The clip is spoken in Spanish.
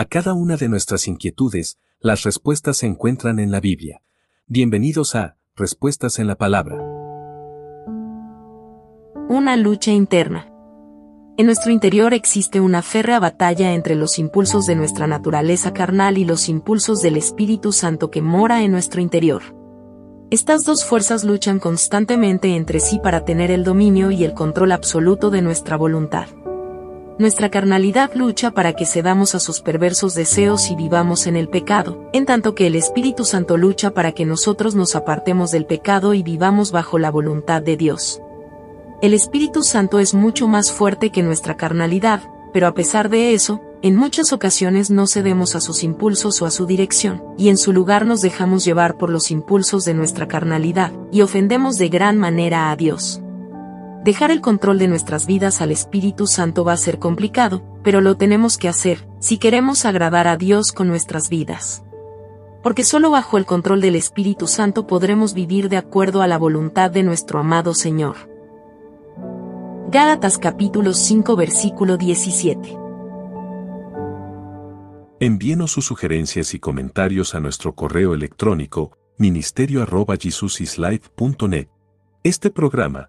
A cada una de nuestras inquietudes, las respuestas se encuentran en la Biblia. Bienvenidos a Respuestas en la Palabra. Una lucha interna. En nuestro interior existe una férrea batalla entre los impulsos de nuestra naturaleza carnal y los impulsos del Espíritu Santo que mora en nuestro interior. Estas dos fuerzas luchan constantemente entre sí para tener el dominio y el control absoluto de nuestra voluntad. Nuestra carnalidad lucha para que cedamos a sus perversos deseos y vivamos en el pecado, en tanto que el Espíritu Santo lucha para que nosotros nos apartemos del pecado y vivamos bajo la voluntad de Dios. El Espíritu Santo es mucho más fuerte que nuestra carnalidad, pero a pesar de eso, en muchas ocasiones no cedemos a sus impulsos o a su dirección, y en su lugar nos dejamos llevar por los impulsos de nuestra carnalidad, y ofendemos de gran manera a Dios. Dejar el control de nuestras vidas al Espíritu Santo va a ser complicado, pero lo tenemos que hacer, si queremos agradar a Dios con nuestras vidas. Porque solo bajo el control del Espíritu Santo podremos vivir de acuerdo a la voluntad de nuestro amado Señor. Gálatas capítulo 5 versículo 17. Envíenos sus sugerencias y comentarios a nuestro correo electrónico ministerio.jesusislife.net. Este programa